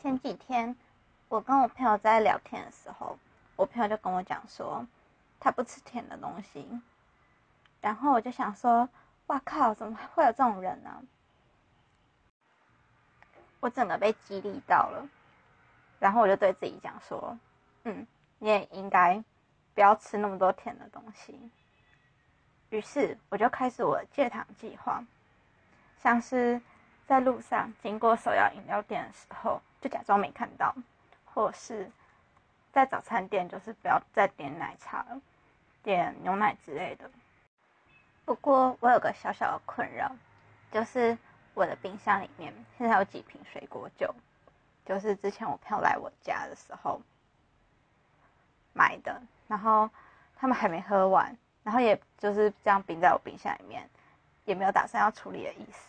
前几天我跟我朋友在聊天的时候，我朋友就跟我讲说，他不吃甜的东西。然后我就想说，哇靠，怎么会有这种人呢？我整个被激励到了。然后我就对自己讲说，嗯，你也应该不要吃那么多甜的东西。于是我就开始我的戒糖计划，像是在路上经过手摇饮料店的时候，就假装没看到；或是在早餐店，就是不要再点奶茶了，点牛奶之类的。不过我有个小小的困扰，就是我的冰箱里面现在有几瓶水果酒，就是之前我朋友来我家的时候买的，然后他们还没喝完。然后也就是这样冰在我冰箱里面，也没有打算要处理的意思。